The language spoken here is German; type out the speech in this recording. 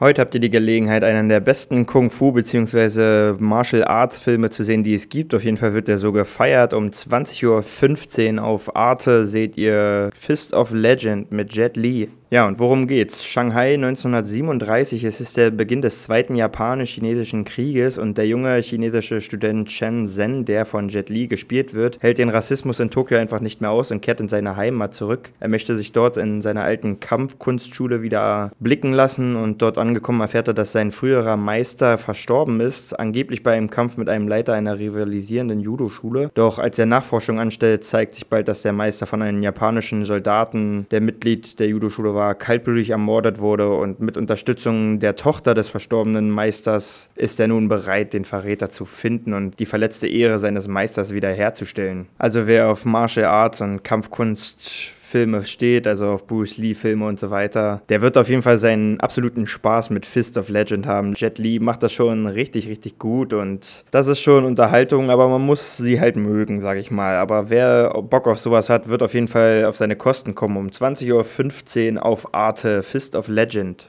Heute habt ihr die Gelegenheit, einen der besten Kung-Fu- bzw. Martial Arts-Filme zu sehen, die es gibt. Auf jeden Fall wird der so gefeiert. Um 20.15 Uhr auf Arte seht ihr Fist of Legend mit Jet Li. Ja, und worum geht's? Shanghai 1937, es ist der Beginn des zweiten japanisch-chinesischen Krieges und der junge chinesische Student Chen Zhen, der von Jet Li gespielt wird, hält den Rassismus in Tokio einfach nicht mehr aus und kehrt in seine Heimat zurück. Er möchte sich dort in seiner alten Kampfkunstschule wieder blicken lassen und dort angekommen erfährt er, dass sein früherer Meister verstorben ist, angeblich bei einem Kampf mit einem Leiter einer rivalisierenden Judo-Schule. Doch als er Nachforschung anstellt, zeigt sich bald, dass der Meister von einem japanischen Soldaten, der Mitglied der Judo-Schule war, war, kaltblütig ermordet wurde und mit Unterstützung der Tochter des verstorbenen Meisters ist er nun bereit, den Verräter zu finden und die verletzte Ehre seines Meisters wiederherzustellen. Also wer auf Martial Arts und Kampfkunst Filme steht, also auf Bruce Lee Filme und so weiter, der wird auf jeden Fall seinen absoluten Spaß mit Fist of Legend haben. Jet Li macht das schon richtig, richtig gut und das ist schon Unterhaltung, aber man muss sie halt mögen, sag ich mal. Aber wer Bock auf sowas hat, wird auf jeden Fall auf seine Kosten kommen. Um 20.15 Uhr auf Arte Fist of Legend.